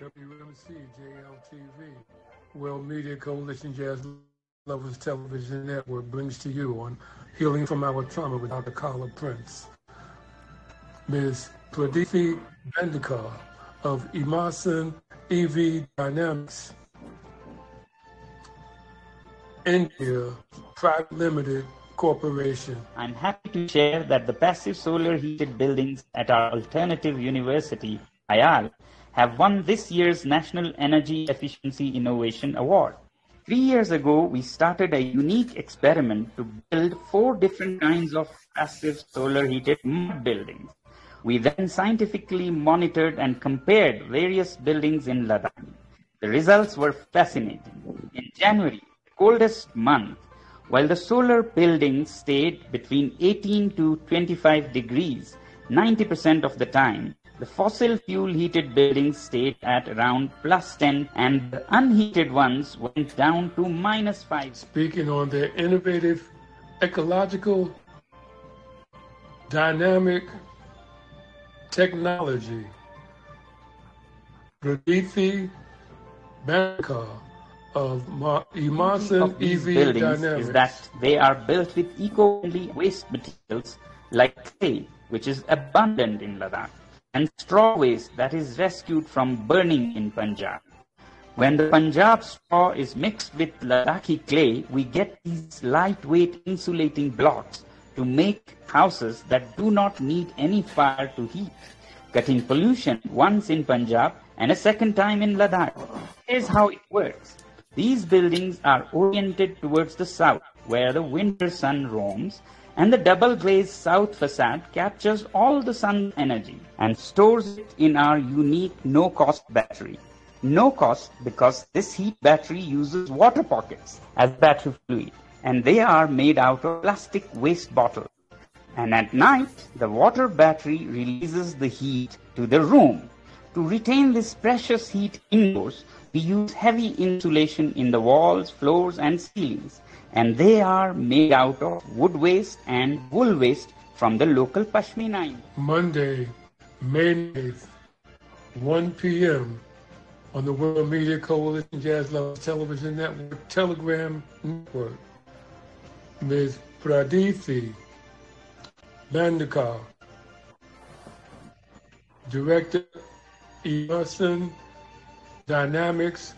WMC JLTV, World Media Coalition Jazz Lovers Television Network brings to you on Healing from Our Trauma with Dr. Carla Prince. Ms. Pradeepi Bendikar of Emerson EV Dynamics India Private Limited Corporation. I'm happy to share that the passive solar heated buildings at our alternative university, IAL, have won this year's National Energy Efficiency Innovation Award. Three years ago, we started a unique experiment to build four different kinds of passive solar heated mud buildings. We then scientifically monitored and compared various buildings in Ladakh. The results were fascinating. In January, the coldest month, while the solar buildings stayed between 18 to 25 degrees 90% of the time, the fossil fuel heated buildings stayed at around plus 10 and the unheated ones went down to minus 5. Speaking on their innovative, ecological, dynamic technology, Pradeepi Bendikar of Emerson of these EV buildings Dynamics. is that they are built with eco-friendly waste materials like clay, which is abundant in Ladakh, and straw waste that is rescued from burning in Punjab. When the Punjab straw is mixed with Ladakhi clay, we get these lightweight insulating blocks to make houses that do not need any fire to heat, cutting pollution once in Punjab and a second time in Ladakh. Here's how it works. These buildings are oriented towards the south, where the winter sun roams, and the double glazed south facade captures all the sun energy and stores it in our unique no cost battery. No cost because this heat battery uses water pockets as battery fluid, and they are made out of plastic waste bottles. And at night, the water battery releases the heat to the room. To retain this precious heat indoors, we use heavy insulation in the walls, floors, and ceilings, and they are made out of wood waste and wool waste from the local pashmina. Monday, May 8th, 1 p.m. on the World Media Coalition Jazz Lovers Television Network, Telegram Network. Ms. Pradeepi Bandikar, Director, Emerson Dynamics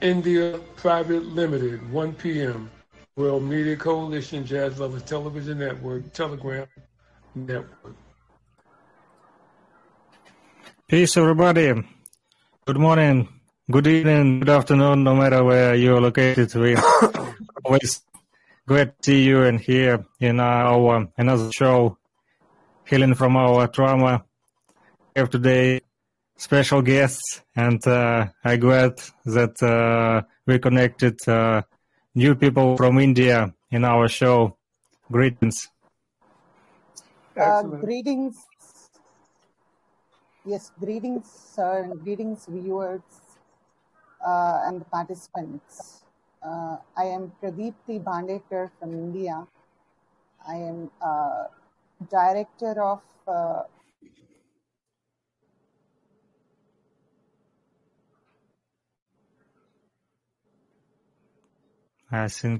India Private Limited, 1 p.m. World Media Coalition Jazz Lovers Television Network, Telegram Network. Peace, everybody. Good morning, good evening, good afternoon, no matter where you're located. We always glad to see you and here in our another show, Healing from Our Trauma. We have today special guests, and uh, I'm glad that uh, we connected uh, new people from India in our show. Greetings. Uh, greetings. Yes, greetings, sir, and greetings, viewers uh, and the participants. Uh, I am Pradeepti Bandekar from India. I am uh, director of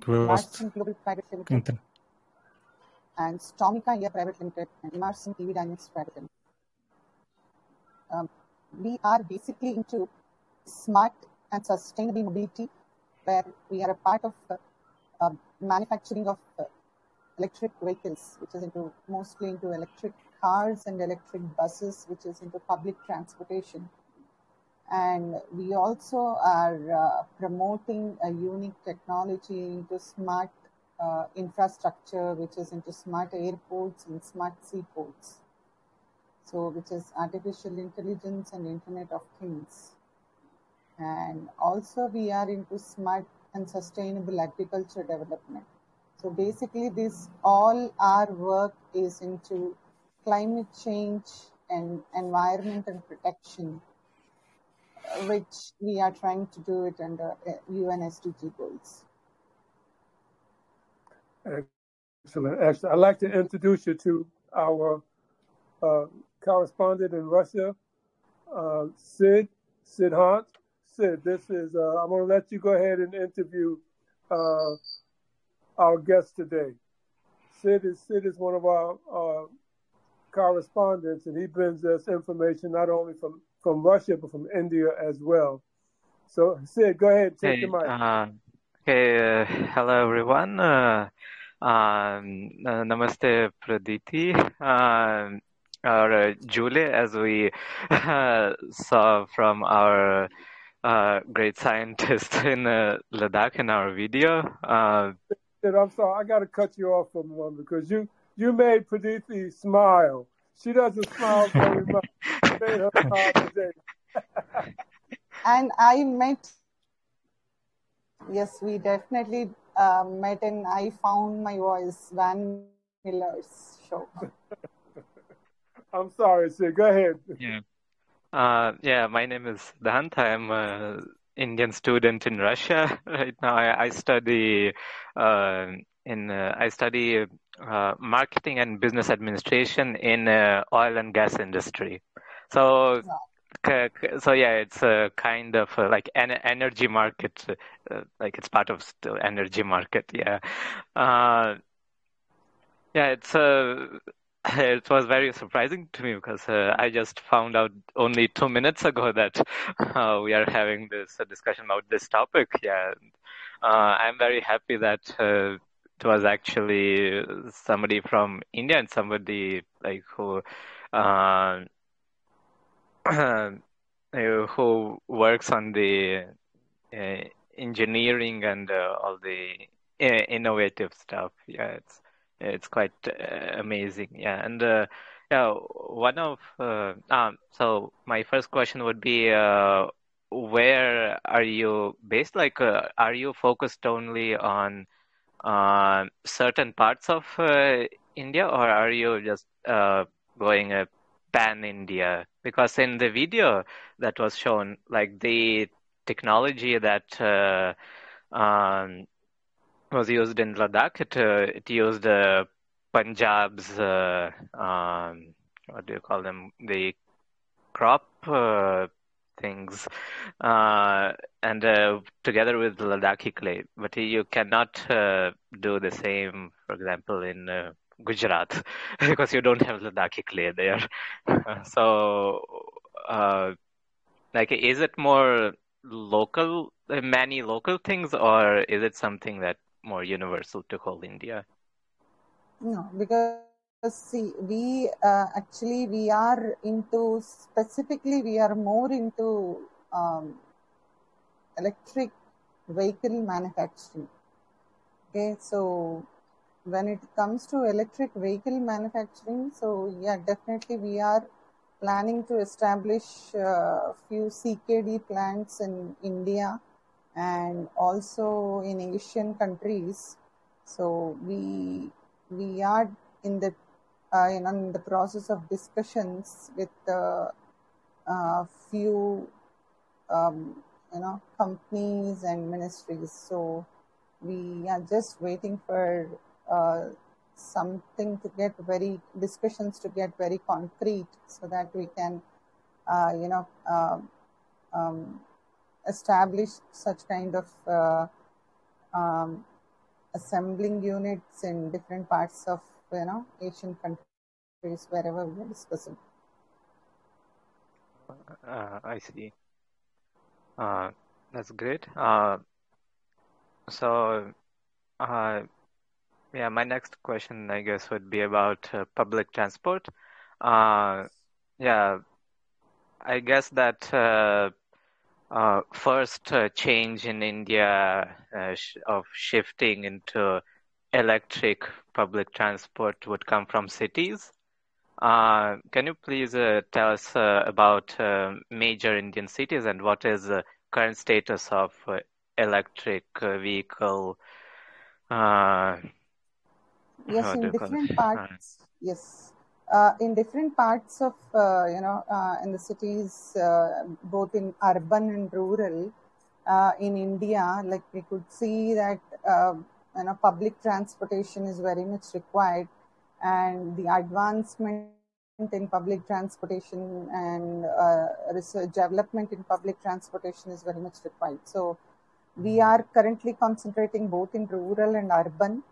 uh, I think we Global Private Limited inter- and Stormica India Private Limited and Emerson EV Dynamics Private Limited. Um, we are basically into smart and sustainable mobility, where we are a part of uh, uh, manufacturing of uh, electric vehicles, which is into mostly into electric cars and electric buses, which is into public transportation. And we also are uh, promoting a unique technology into smart uh, infrastructure, which is into smart airports and smart seaports. So, which is artificial intelligence and Internet of Things. And also, we are into smart and sustainable agriculture development. So, basically, this all our work is into climate change and environment and protection, which we are trying to do it under uh, UN SDG goals. Excellent. Excellent. I'd like to introduce you to our uh, correspondent in Russia, uh, Sid Siddhant. Sid, this is, uh, I'm going to let you go ahead and interview uh, our guest today. Sid is, Sid is one of our uh, correspondents, and he brings us information not only from, from Russia, but from India as well. So, Sid, go ahead, take Hey, the mic. uh, hey, uh, hello everyone. Uh, um, uh, namaste, Praditi, um, or uh, Julie, as we uh, saw from our uh, great scientist in uh, Ladakh in our video. I'm sorry, I got to cut you off for a moment because you, you made Praditi smile. She doesn't smile very much. You made today. And I met, yes, we definitely uh, met, and I found my voice, Van Miller's show. I'm sorry, sir. Go ahead. yeah. Uh, yeah, my name is Dant. I'm an Indian student in Russia right now. I, I study uh, in uh, I study uh, marketing and business administration in uh, oil and gas industry. So, k- so yeah, it's a kind of uh, like an energy market, uh, like it's part of still energy market. Yeah, uh, yeah, it's uh, it was very surprising to me because uh, I just found out only two minutes ago that uh, we are having this uh, discussion about this topic. Yeah, uh, I'm very happy that it was actually somebody from India and somebody like who uh, who works on the uh, engineering and uh, all the uh, innovative stuff. Yeah, it's it's quite uh, amazing. Yeah, and uh, yeah, one of uh, um, so my first question would be, uh, where are you based? Like, uh, are you focused only on uh, certain parts of uh, India, or are you just uh, going a pan India? Because in the video that was shown, like the technology that um, was used in Ladakh. It it used Punjab's um, what do you call them? The crop uh, things, uh, and uh, together with Ladakhi clay. But you cannot uh, do the same, for example, in uh, Gujarat because you don't have Ladakhi clay there. so, uh, like, is it more local, many local things, or is it something that more universal to whole India? No, because see, we uh, actually we are into specifically we are more into um, electric vehicle manufacturing. Okay, so when it comes to electric vehicle manufacturing, so yeah, definitely we are planning to establish a few CKD plants in India and also in Asian countries. So we we are in the uh, you know in the process of discussions with a uh, few um, you know companies and ministries. So we are just waiting for uh, something to get very discussions to get very concrete so that we can uh, you know um, um, establish such kind of uh, um, assembling units in different parts of you know Asian countries wherever we are discussing. Uh, I see. Uh, that's great. Uh, so, uh, yeah, my next question, I guess, would be about uh, public transport. Uh, yeah, I guess that uh, uh, first uh, change in India uh, sh of shifting into electric public transport would come from cities. Uh, can you please uh, tell us uh, about uh, major Indian cities and what is the current status of uh, electric uh, vehicle? Uh, Yes, in different parts. Yes, uh, in different parts of uh, you know uh, in the cities, uh, both in urban and rural, uh, in India, like we could see that uh, you know public transportation is very much required, and the advancement in public transportation and uh, research development in public transportation is very much required. So we are currently concentrating both in rural and urban,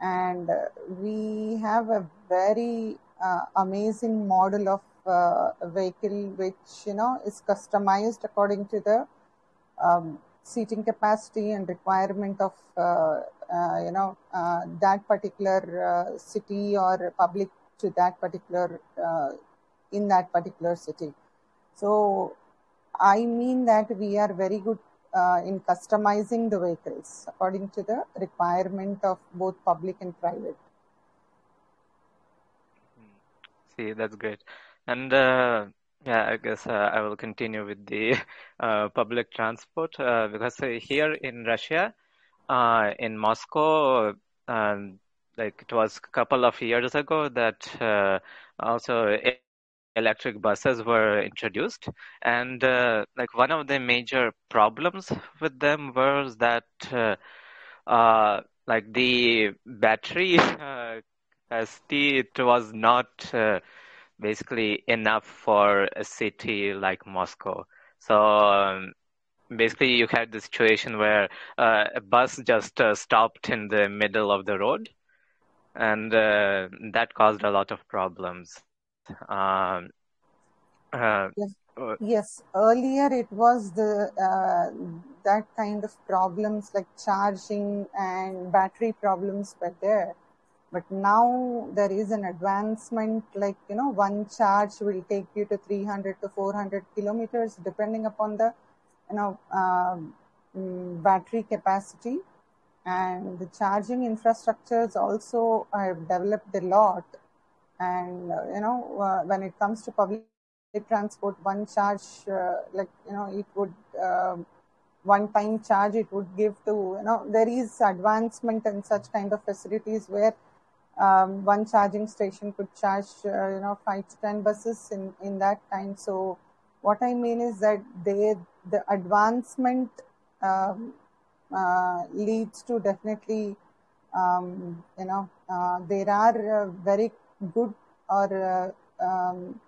and uh, we have a very uh, amazing model of uh, vehicle which you know is customized according to the um, seating capacity and requirement of uh, uh, you know uh, that particular city or public to that particular in that particular city. So I mean that we are very good uh, in customizing the vehicles according to the requirement of both public and private. See, that's great. And uh, yeah, I guess uh, I will continue with the uh, public transport uh, because uh, here in Russia, uh, in Moscow, um, like it was a couple of years ago that uh, also electric buses were introduced, and like one of the major problems with them was that like the battery capacity it was not basically enough for a city like Moscow. So um, basically, you had the situation where uh, a bus just uh, stopped in the middle of the road, and uh, that caused a lot of problems. Um, uh, yes. Uh, yes, earlier it was the uh, that kind of problems like charging and battery problems were there but now there is an advancement like, you know, one charge will take you to 300 to 400 kilometers depending upon the, you know, um, mm, battery capacity. And the charging infrastructures also have developed a lot. And, uh, you know, uh, when it comes to public transport, one charge, uh, like, you know, it would, um, one time charge it would give to, you know, there is advancement in such kind of facilities where um, one charging station could charge uh, you know five to ten buses in in that time so what i mean is that they the advancement um, uh, leads to definitely um, you know uh, there are uh, very good or uh, um,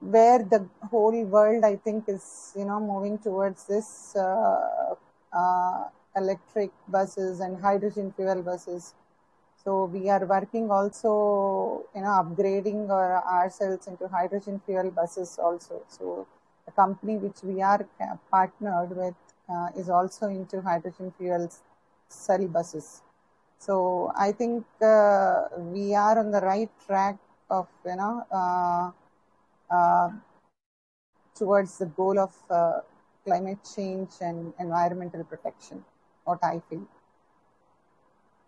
where the whole world i think is you know moving towards this uh, electric buses and hydrogen fuel buses so we are working also, you know, upgrading our, ourselves into hydrogen fuel buses also. So the company which we are partnered with uh, is also into hydrogen fuel cell buses. So I think uh, we are on the right track of, you know, uh, uh towards the goal of uh, climate change and environmental protection, what I feel.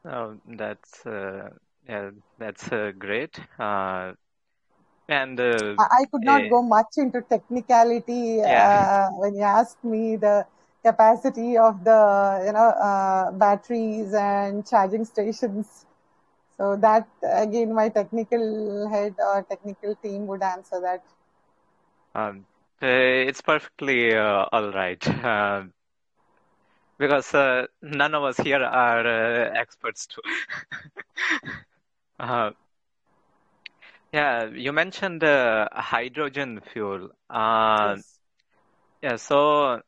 Oh, that's uh, yeah, that's uh, great. Uh, and uh, I, could not eh, go much into technicality yeah. Uh, when you asked me the capacity of the you know uh, batteries and charging stations. So that again, my technical head or technical team would answer that. Um, it's perfectly all right because uh, none of us here are uh, experts too. uh, yeah, you mentioned uh, hydrogen fuel. Uh, yes. Yeah, so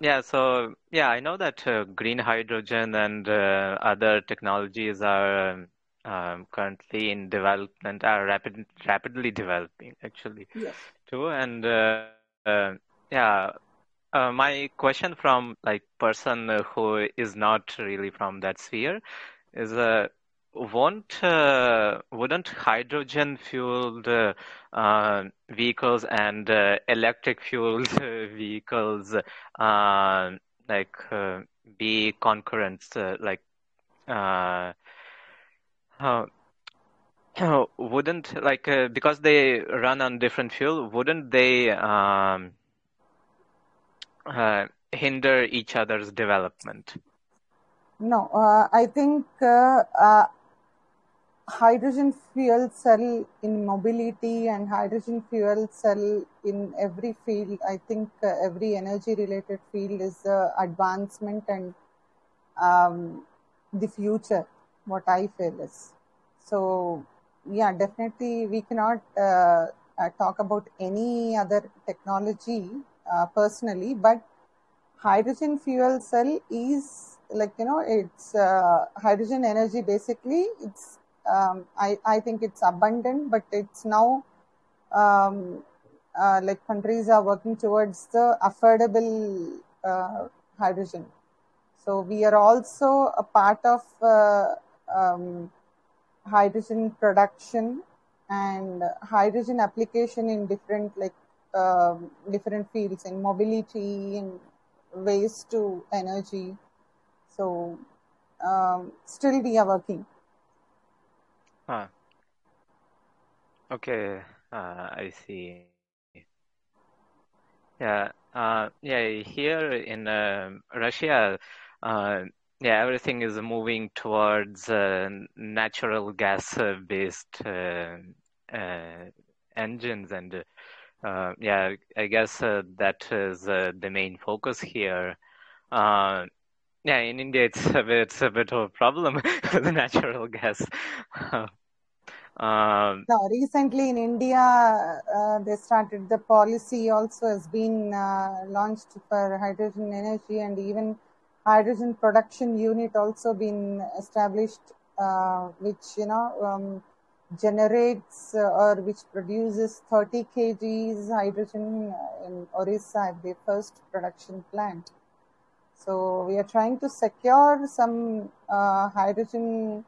yeah, so yeah, I know that uh, green hydrogen and other technologies are um, um, currently in development, are rapid, rapidly developing actually yes. too, and yeah uh, my question from like person who is not really from that sphere is uh, won't uh, wouldn't hydrogen fueled uh, vehicles and uh, electric fueled vehicles uh, like be concurrent like wouldn't like because they run on different fuel wouldn't they um, uh, hinder each other's development? No, uh, I think uh, uh, hydrogen fuel cell in mobility and hydrogen fuel cell in every field, I think uh, every energy related field is advancement and um, the future, what I feel is. So yeah, definitely we cannot uh, uh, talk about any other technology uh, personally, but hydrogen fuel cell is like you know it's uh, hydrogen energy basically it's um, I, I think it's abundant but it's now um, uh, like countries are working towards the affordable uh, hydrogen. So we are also a part of uh, um, hydrogen production and hydrogen application in different like um, different fields in mobility and waste to energy so um, still we are working Huh. Okay, uh, I see. Yeah, uh, yeah. Here in uh, Russia, yeah, everything is moving towards uh, natural gas-based uh, uh, engines, and uh, yeah, I guess uh, that is uh, the main focus here. Uh, yeah, in India, it's a bit, it's a bit of a problem the natural gas. Um, recently in india uh, they started the policy also has been uh, launched for hydrogen energy and even hydrogen production unit also been established which you know um, generates uh, or which produces 30 kgs hydrogen uh, in orissa at the first production plant so we are trying to secure some uh, hydrogen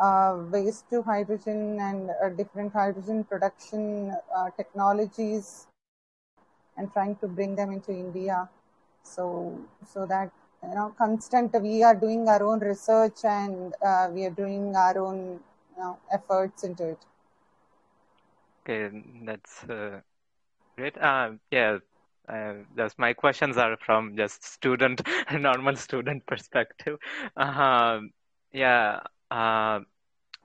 uh, waste to hydrogen and uh, different hydrogen production uh, technologies and trying to bring them into India. So, so that you know, constant we are doing our own research and we are doing our own know, efforts into it. okay, that's uh, great. Uh, yeah, uh, my questions are from just student, normal student perspective. Um yeah. Uh,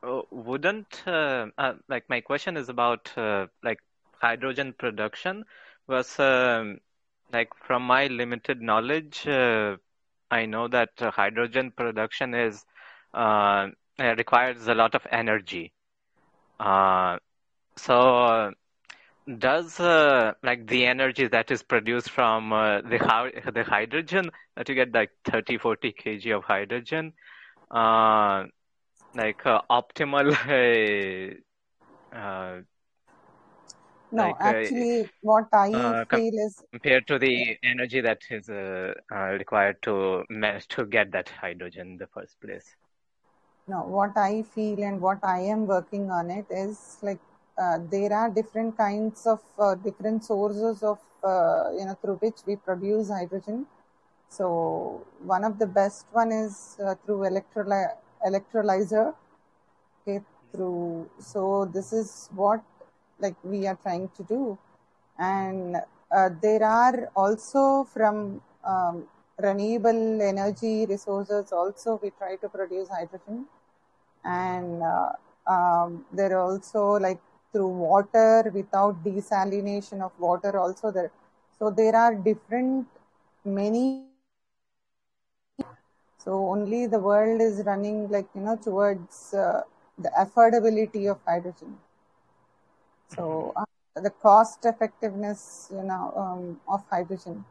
uh, wouldn't uh, uh, like my question is about uh, like hydrogen production was um, like from my limited knowledge uh, I know that uh, hydrogen production is uh, requires a lot of energy uh, so does uh, like the energy that is produced from uh, the the hydrogen that you get like 30 40 kg of hydrogen uh, like uh, optimal No, like actually, what I feel is compared to the energy that is uh, uh, required to manage to get that hydrogen in the first place. No, what I feel and what I am working on it is like uh, there are different kinds of uh, different sources of uh, you know through which we produce hydrogen. So one of the best one is uh, through electroly- electrolyzer. Okay, through so this is what like we are trying to do, and uh, there are also from um, renewable energy resources also we try to produce hydrogen and uh, um, there are also like through water without desalination of water also there. So there are different many so only the world is running like you know towards uh, the affordability of hydrogen. So uh, the cost effectiveness you know um, of hydrogen.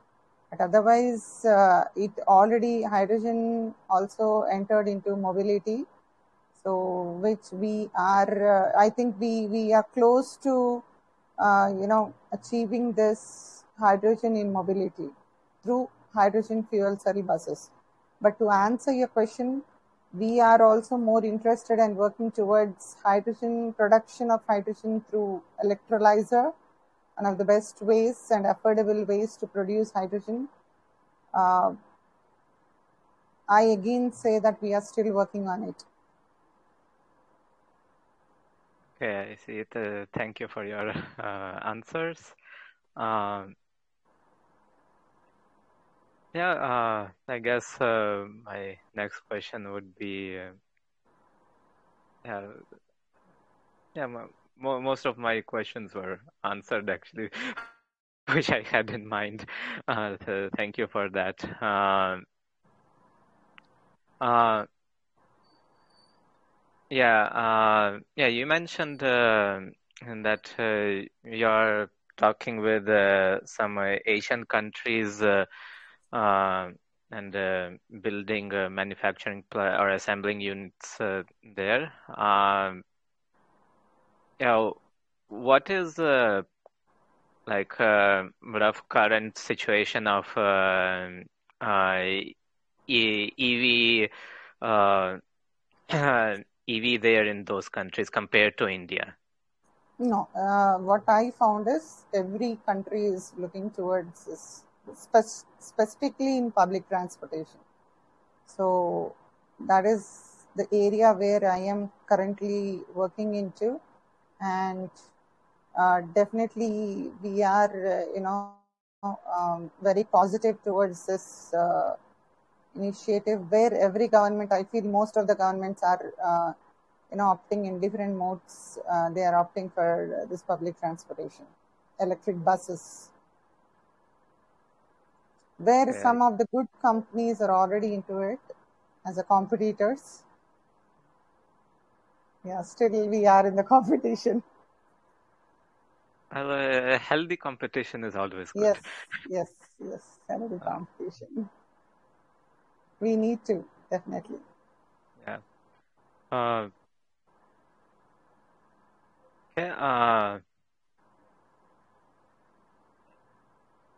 But otherwise uh, it already hydrogen also entered into mobility so which we are uh, i think we we are close to uh, you know achieving this hydrogen in mobility through hydrogen fuel cell buses. But to answer your question we are also more interested and working towards hydrogen production of hydrogen through electrolyzer one of the best ways and affordable ways to produce hydrogen. Uh, i again say that we are still working on it Okay, I see it. Uh, thank you for your uh, answers. Um, yeah, uh, I guess uh, my next question would be, uh, yeah, yeah, mo mo most of my questions were answered actually, which I had in mind. Uh, so thank you for that. Yeah, uh, yeah. You mentioned uh, that uh, you're talking with uh, some uh, Asian countries uh, and building manufacturing pla or assembling units there. Um, yeah, what is like rough current situation of EV EV there in those countries compared to India? No, uh, what I found is every country is looking towards this, spe- specifically in public transportation. So that is the area where I am currently working into, and uh, definitely we are, uh, you know, um, very positive towards this uh, initiative where every government, I feel most of the governments are, uh, you know, opting in different modes. Uh, they are opting for this public transportation, electric buses, where Yeah. some of the good companies are already into it as a competitors. Yeah, still we are in the competition. Well, uh, healthy competition is always good. Yes, yes, yes, healthy competition. We need to definitely. Yeah. Uh, okay. Uh,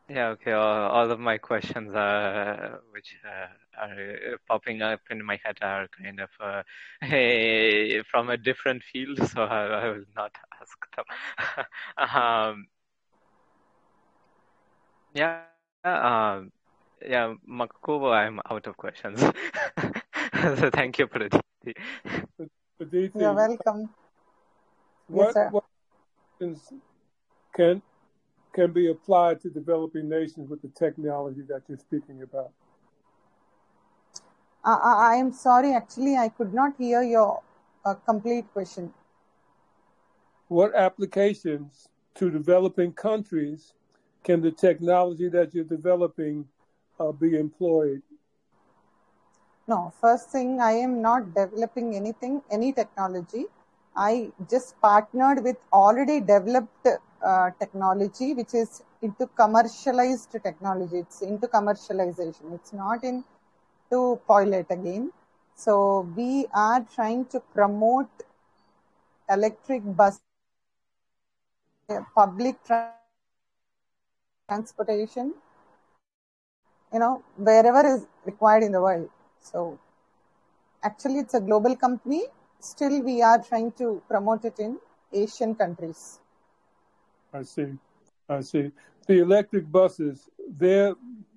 yeah. Okay. All, all of my questions are, which uh, are popping up in my head, are kind of uh, from a different field, so I, I will not ask them. um, yeah. Um, yeah, Makubo, I'm out of questions. so thank you, Praditi. Aditi, You're welcome. Yes, what, sir. what actions can can be applied to developing nations with the technology that you're speaking about? Uh, I I am sorry, actually, I could not hear your uh, complete question. What applications to developing countries can the technology that you're developing uh, be employed? No, first thing, I am not developing anything, any technology. I just partnered with already developed uh, technology, which is into commercialized technology. It's into commercialization. It's not into pilot again. So we are trying to promote electric bus, uh, public tra- transportation, you know, wherever is required in the world. So actually, it's a global company. Still, we are trying to promote it in Asian countries. I see. I see. The electric buses, their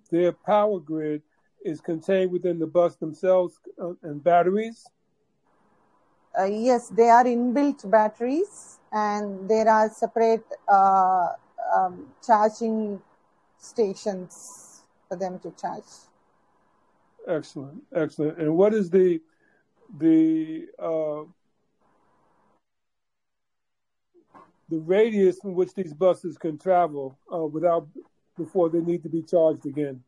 their power grid is contained within the bus themselves uh, and batteries. Uh, yes, they are inbuilt batteries, and there are separate uh, um, charging stations for them to charge. Excellent, excellent. And what is the the uh, the radius in which these buses can travel uh, without before they need to be charged again?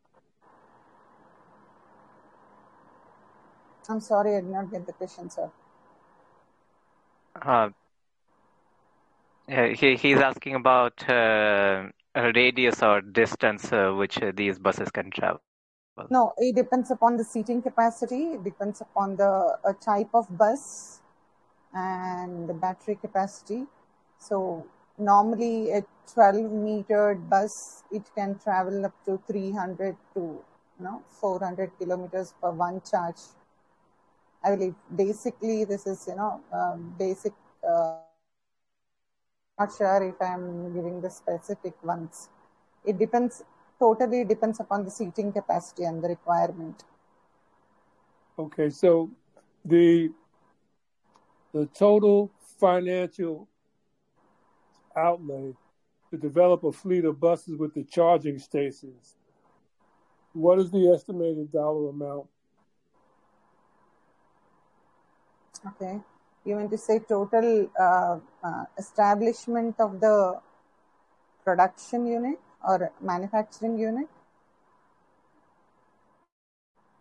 I'm sorry, I did not get the question, sir. Uh, he, he's asking about uh, a radius or distance uh, which uh, these buses can travel. No, it depends upon the seating capacity. It depends upon the uh, type of bus and the battery capacity. So normally a 12 meter bus, it can travel up to 300 to you know 400 kilometers per one charge. I believe basically this is you know uh, basic. Uh, not sure if I'm giving the specific ones. It depends totally depends upon the seating capacity and the requirement. Okay, so the the total financial outlay to develop a fleet of buses with the charging stations. What is the estimated dollar amount? Okay. You mean to say total uh, uh, establishment of the production unit or manufacturing unit?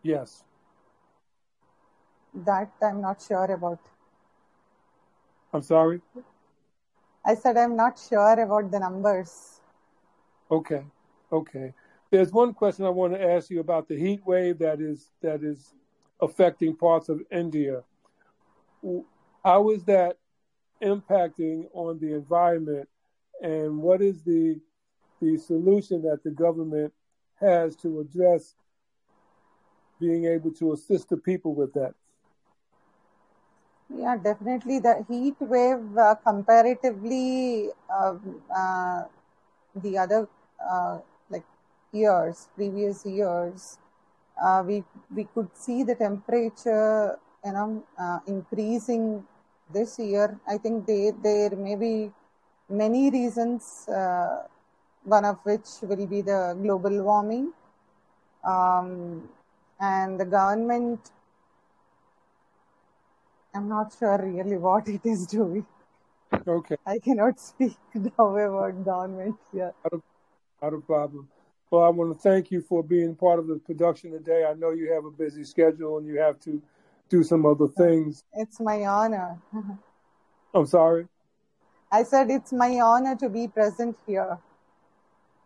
Yes. That I'm not sure about. I'm sorry? I said I'm not sure about the numbers. Okay, okay. There's one question I want to ask you about the heat wave that is that is affecting parts of India. How is that impacting on the environment, and what is the the solution that the government has to address being able to assist the people with that? Yeah, definitely. The heat wave, uh, comparatively, uh, uh, the other uh, like years, previous years, uh, we we could see the temperature, you know, uh, increasing this year. I think they, there may be many reasons. one of which will be the global warming, um, and the government I'm not sure really what it is doing. Okay. I cannot speak now about government. Yeah. Not a, not a problem. Well, I want to thank you for being part of the production today. I know you have a busy schedule and you have to do some other things. It's my honor. I'm sorry? I said it's my honor to be present here.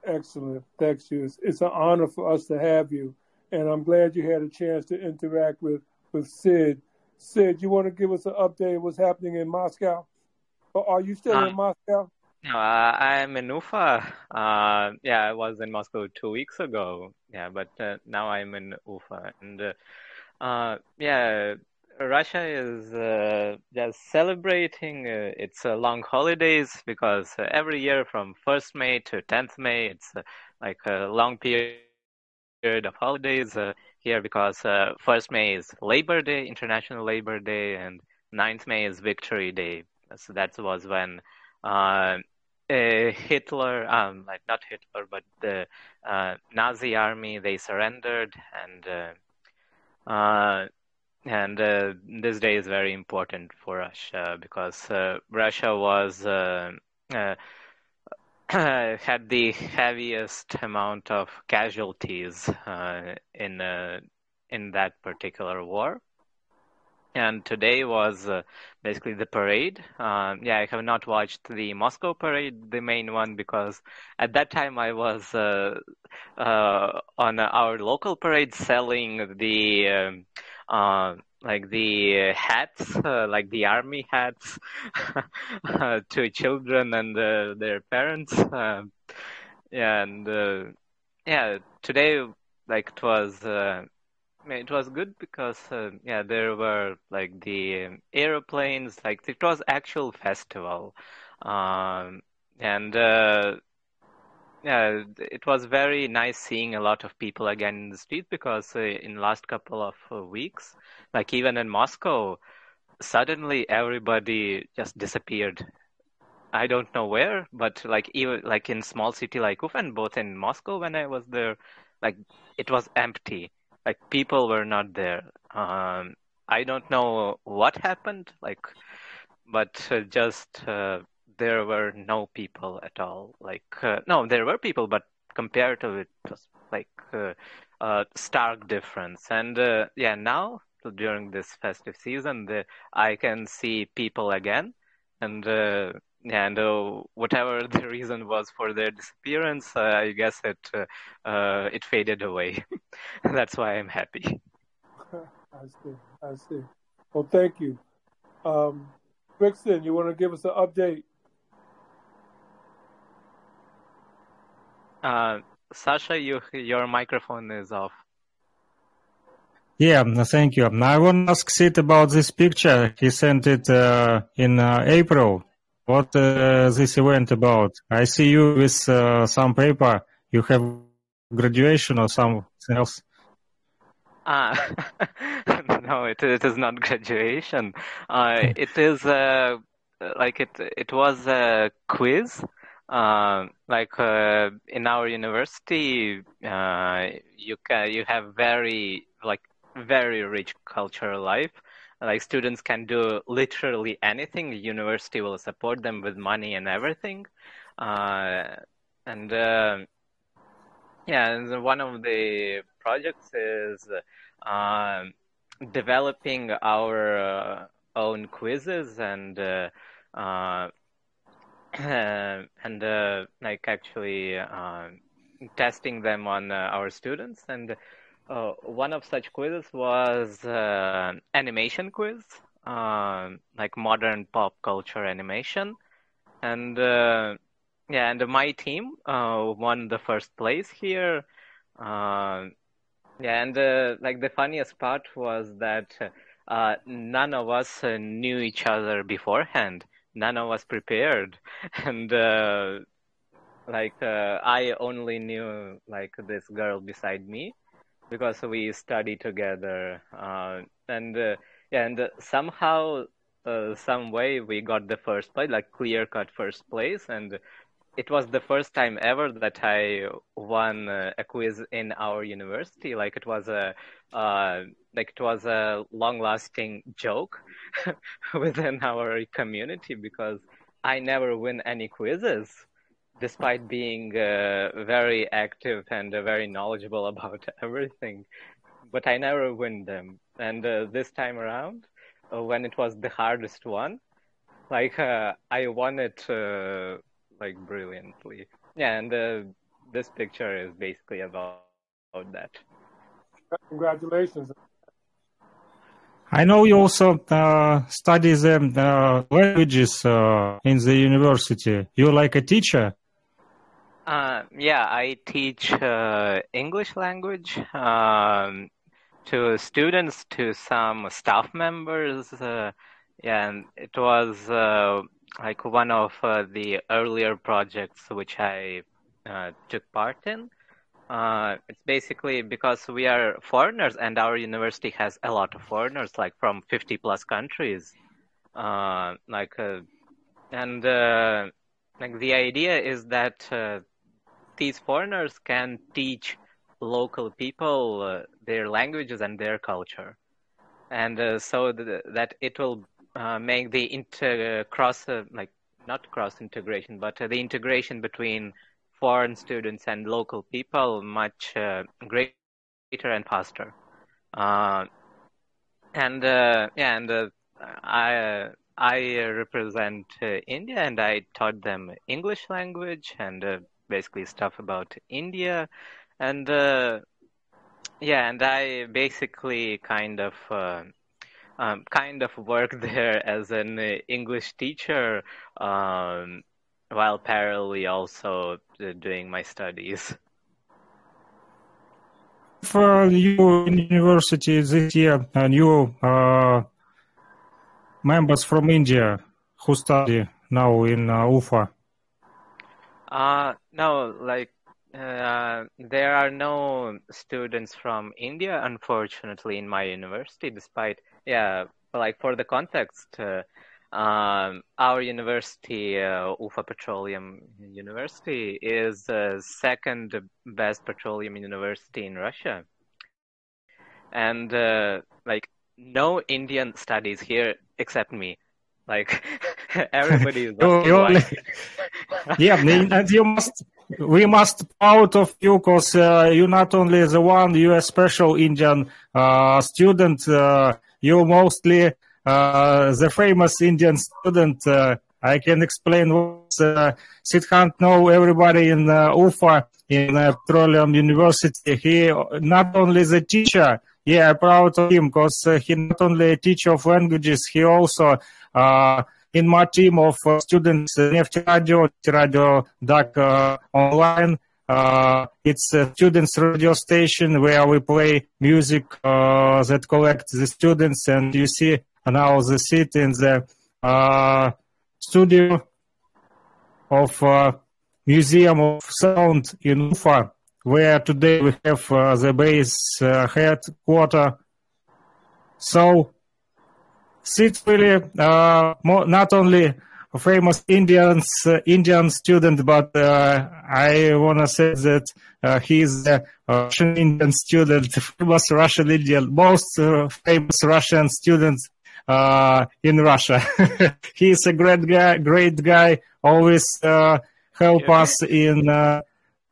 Excellent. Thanks you. It's, it's an honor for us to have you. And I'm glad you had a chance to interact with, with Sid Sid, you want to give us an update of what's happening in Moscow? Or are you still uh, in Moscow? No, uh, I'm in Ufa. Uh, yeah, I was in Moscow two weeks ago. Yeah, but uh, now I'm in Ufa. And uh, uh, yeah, Russia is just celebrating its long holidays because every year from 1st May to 10th May, it's like a long period of holidays here because uh, 1st May is Labor Day, International Labor Day, and 9th May is Victory Day. So that was when uh, Hitler, um, like not Hitler, but the uh, Nazi army, they surrendered, and uh, uh, and uh, this day is very important for Russia because Russia was had the heaviest amount of casualties uh, in uh, in that particular war. And today was uh, basically the parade. Um, yeah, I have not watched the Moscow parade, the main one, because at that time I was uh, uh, on our local parade selling the um, uh, like the hats, uh, like the army hats, uh, to children and their parents. Um, and yeah, today like it was. Uh, it was good because uh, yeah there were like the aeroplanes like it was actual festival um, and yeah, it was very nice seeing a lot of people again in the street because uh, in the last couple of uh, weeks, like even in Moscow, suddenly everybody just disappeared. I don't know where, but like even like in small city like Ufa, both in Moscow when I was there, like it was empty. Like people were not there. Um, I don't know what happened, like, but uh, just uh, there were no people at all. Like uh, no, there were people, but compared to it, was like uh, a stark difference. And uh, yeah, now during this festive season, the, I can see people again, and uh, and uh, whatever the reason was for their disappearance, uh, I guess it it faded away. That's why I'm happy. I see. I see. Well, thank you. Um, Brixton, you want to give us an update Uh, Sasha, you, your microphone is off. Yeah, thank you. I want to ask Sid about this picture. He sent it uh, in uh, April. What uh, this event about? I see you with uh, some paper. You have graduation or something else? Ah, no, it, it is not graduation. Uh, it is uh, like it. It was a quiz uh, like uh, in our university, uh, you can you have very like very rich cultural life. Like students can do literally anything. The university will support them with money and everything. Uh, and uh, yeah, and one of the projects is developing our own quizzes and uh, and uh, like actually uh, testing them on uh, our students. And uh, one of such quizzes was uh, animation quiz, um, like modern pop culture animation. And yeah, and my team won the first place here. yeah, and like the funniest part was that none of us knew each other beforehand none of us prepared and uh, like uh, i only knew like this girl beside me because we study together uh, and uh, and somehow uh, some way we got the first place like clear cut first place and it was the first time ever that I won a quiz in our university. Like it was a uh, like it was a long-lasting joke within our community because I never win any quizzes, despite being uh, very active and uh, very knowledgeable about everything. But I never win them. And uh, this time around, uh, when it was the hardest one, like I won it like brilliantly. Yeah, and uh, this picture is basically about, about that. Congratulations. I know you also uh, study the uh, languages uh, in the university. You're like a teacher. Uh, yeah, I teach uh, English language um, to students, to some staff members. Uh, and it was like one of uh, the earlier projects which I uh, took part in. Uh, it's basically because we are foreigners and our university has a lot of foreigners, like from 50 plus countries. Uh, like, uh, and uh, like the idea is that these foreigners can teach local people their languages and their culture, and so th- that it will uh, make the inter cross uh, like not cross integration, but uh, the integration between foreign students and local people much uh, greater and faster. Uh, and yeah, and I I represent India, and I taught them English language and basically stuff about India, and yeah, and I basically kind of um, kind of work there as an uh, English teacher um, while parallelly also uh, doing my studies. For you in university this year, uh, new uh, members from India who study now in uh, UFA? Uh, no, like uh, there are no students from India, unfortunately, in my university, despite yeah, like for the context, uh, um, our university, uh, Ufa Petroleum University, is the second best petroleum university in Russia. And uh, like no Indian studies here except me. Like everybody is only, yeah, and you must we must proud of you because uh, you're not only the one you're a special Indian uh, student. Uh, you mostly uh, the famous Indian student. Uh, I can explain what uh, Siddhant know everybody in uh, Ufa in uh, Petroleum University. He not only the teacher, yeah, proud of him because uh, he not only a teacher of languages, he also uh, in my team of uh, students, uh, Nefti Radio, Radio Duck uh, Online, it's a students radio station where we play music that collects the students and you see now the seat in the studio of uh, Museum of Sound in Ufa where today we have uh, the base uh, headquarter. So it's really more, not only a famous Indians uh, Indian student, but uh, I want to say that uh, he's a Russian Indian student, famous Russian Indian, most uh, famous Russian student uh, in Russia. he's a great guy, great guy. Always uh, help yeah. us in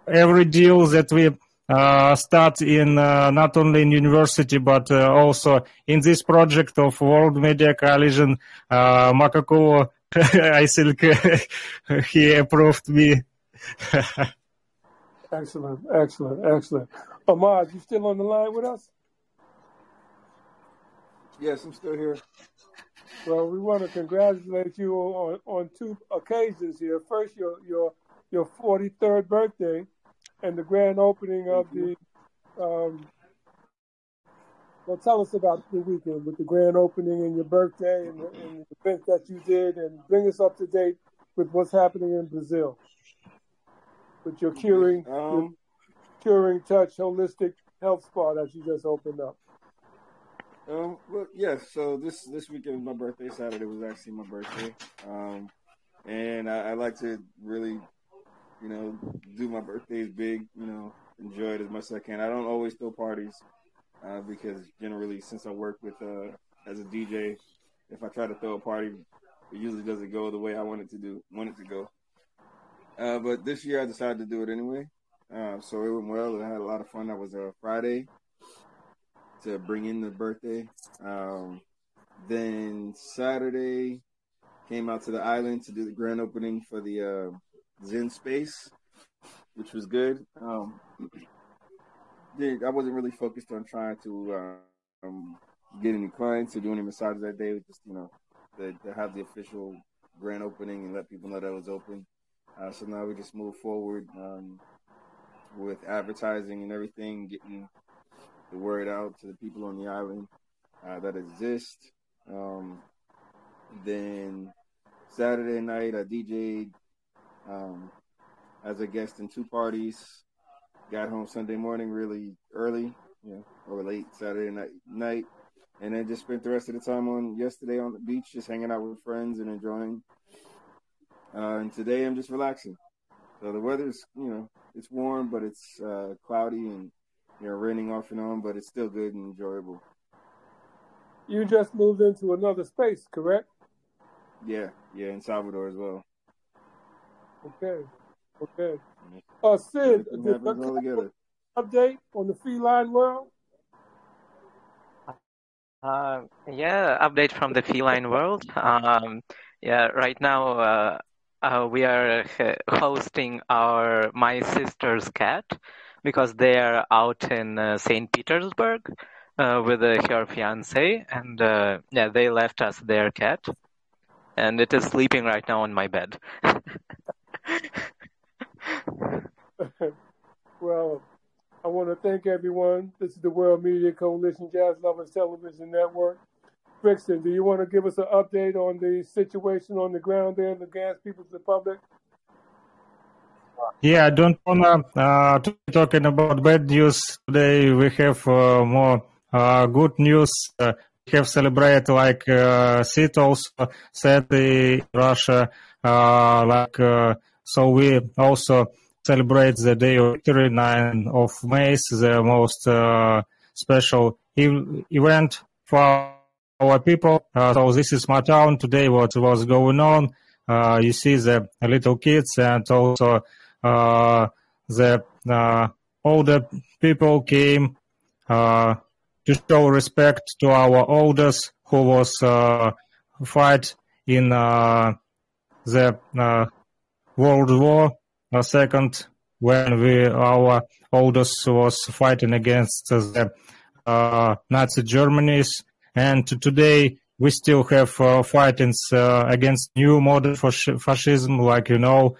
every deal that we Uh, start in uh, not only in university but uh, also in this project of World Media Coalition. Uh, I think he approved me. excellent, excellent, excellent. Ahmad, you still on the line with us? Yes, I'm still here. Well, we want to congratulate you on, on two occasions here. First, your your your 43rd birthday, and the grand opening of the. Um, well, tell us about the weekend with the grand opening and your birthday and, and the event that you did, and bring us up to date with what's happening in Brazil with your curing, um, your curing touch holistic health spa that you just opened up. Um, well, yes. So this this weekend was my birthday. Saturday was actually my birthday. Um, and I, I like to really, you know, do my birthdays big. You know, enjoy it as much as I can. I don't always throw parties uh, because generally, since I work with uh, as a DJ, if I try to throw a party, it usually doesn't go the way I want it to do want it to go. Uh, but this year, I decided to do it anyway. Uh, so it went well. I had a lot of fun. That was a Friday to bring in the birthday. Um, then Saturday came out to the island to do the grand opening for the uh, Zen Space, which was good. Um, I wasn't really focused on trying to um, get any clients or do any massages that day. Just you know, to, to, have the official grand opening and let people know that it was open. Uh, so now we just move forward um, with advertising and everything, getting the word out to the people on the island uh, that exist. Um, then Saturday night, I DJ'd um, as a guest in two parties. Got home Sunday morning really early, you know, or late Saturday night, night, and then just spent the rest of the time on yesterday on the beach, just hanging out with friends and enjoying. Uh, and today I'm just relaxing. So the weather's, you know, it's warm, but it's uh, cloudy and you know, raining off and on, but it's still good and enjoyable. You just moved into another space, correct? Yeah, yeah, in Salvador as well. Okay, okay. Uh, Sid, update on the feline world? Uh, yeah, update from the feline world. Um, yeah, right now uh, uh, we are uh, hosting our my sister's cat because they are out in uh, St. Petersburg uh, with uh, her fiance, and uh, yeah, they left us their cat, and it is sleeping right now on my bed. well, I want to thank everyone. This is the World Media Coalition Jazz Lovers Television Network. Brixton, do you want to give us an update on the situation on the ground there in the Gas People's Republic? Yeah, I don't wanna uh, be talking about bad news today. We have uh, more uh, good news. Uh, we have celebrated like uh, Sid also said in Russia. Uh, like uh, so, we also celebrate the day of victory, 9 of May, the most uh, special e- event for our people. Uh, so this is my town today. What was going on? Uh, you see the little kids and also uh, the uh, older people came uh, to show respect to our elders who was fight in the World War Second when we our oldest was fighting against the uh, Nazi Germany's and today we still have uh, fightings uh, against new modern fascism like you know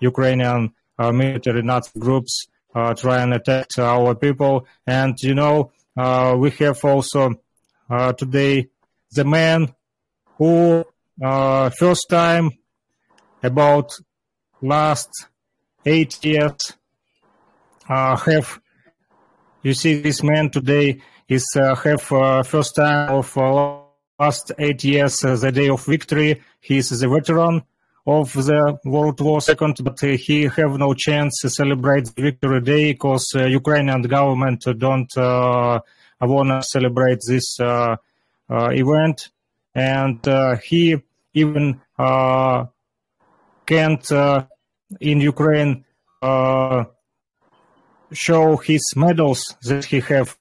Ukrainian uh, military Nazi groups uh, try and attack our people. And, you know, uh, we have also today the man who first time about last eight years have you see this man today is uh, have uh, first time of uh, last eight years the day of victory. He is a veteran of the World War II, but he have no chance to celebrate Victory Day because uh, Ukrainian government don't uh, want to celebrate this uh, uh, event, and uh, he even uh, can't uh, in Ukraine uh, show his medals that he have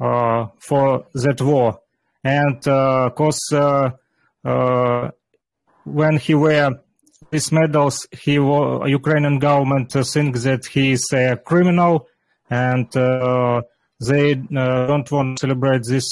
uh, for that war, and because when he wear these medals, he Ukrainian government think that he is a criminal, and they don't want to celebrate this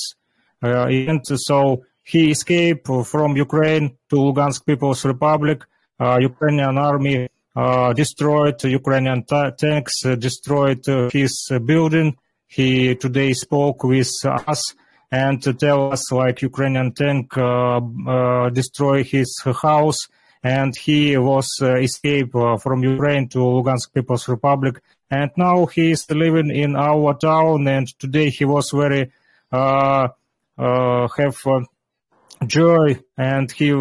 event. So he escaped from Ukraine to Lugansk People's Republic. Ukrainian army uh, destroyed Ukrainian ta- tanks, uh, destroyed uh, his building. He today spoke with us and tell us like Ukrainian tank destroy his house and he was uh, escaped uh, from Ukraine to Lugansk People's Republic, and now he is living in our town. And today he was very uh, have joy, and he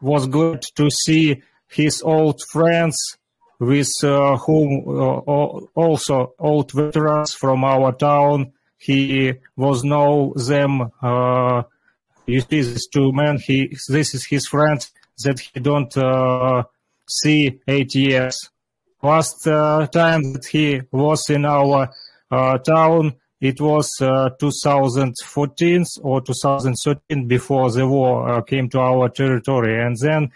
was glad to see his old friends with uh, whom uh, also old veterans from our town. He was know them. Uh, you see, these two men. He this is his friend that he don't uh, see eight years. Last uh, time that he was in our uh, town, it was 2014 or 2013 before the war came to our territory, and then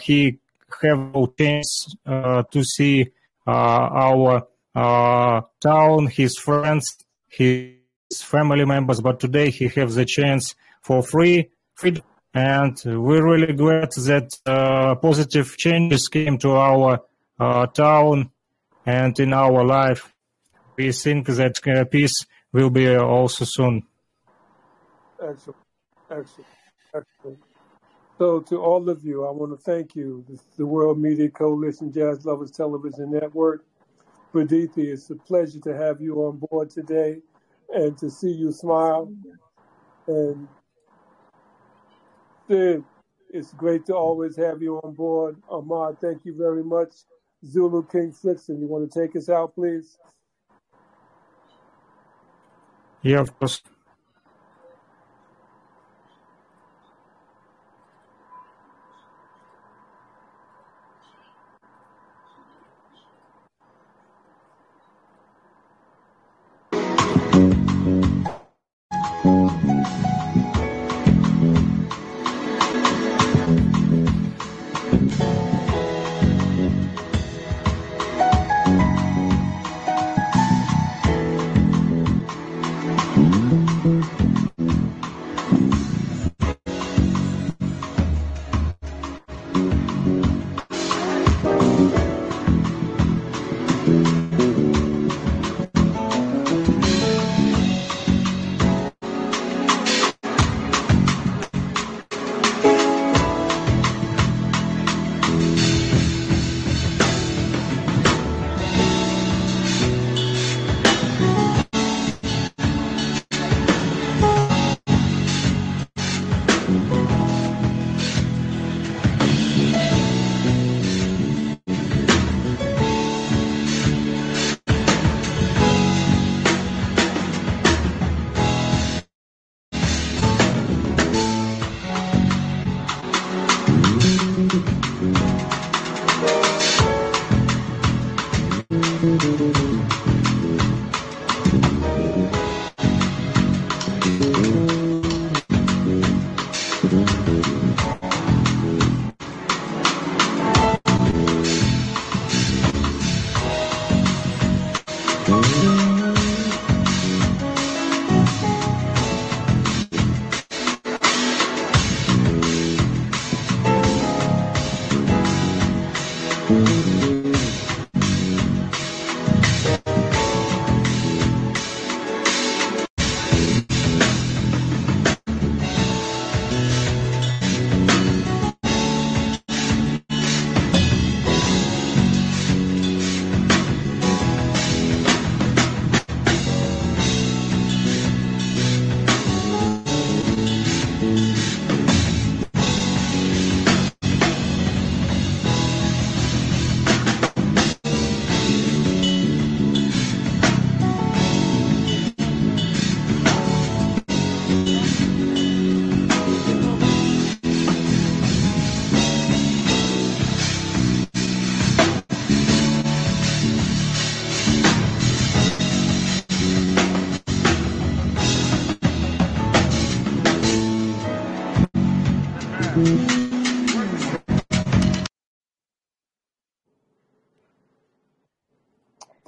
he have a chance uh, to see uh, our uh, town, his friends, his family members, but today he has the chance for free, free and we're really glad that uh, positive changes came to our uh, town and in our life. We think that uh, peace will be also soon. Excellent, excellent, excellent. So, to all of you, I want to thank you, this is the World Media Coalition Jazz Lovers Television Network. Praditi, it's a pleasure to have you on board today and to see you smile. And Sid, it's great to always have you on board. Ahmad, thank you very much. Zulu King Flixon, you want to take us out, please? Yeah, of course.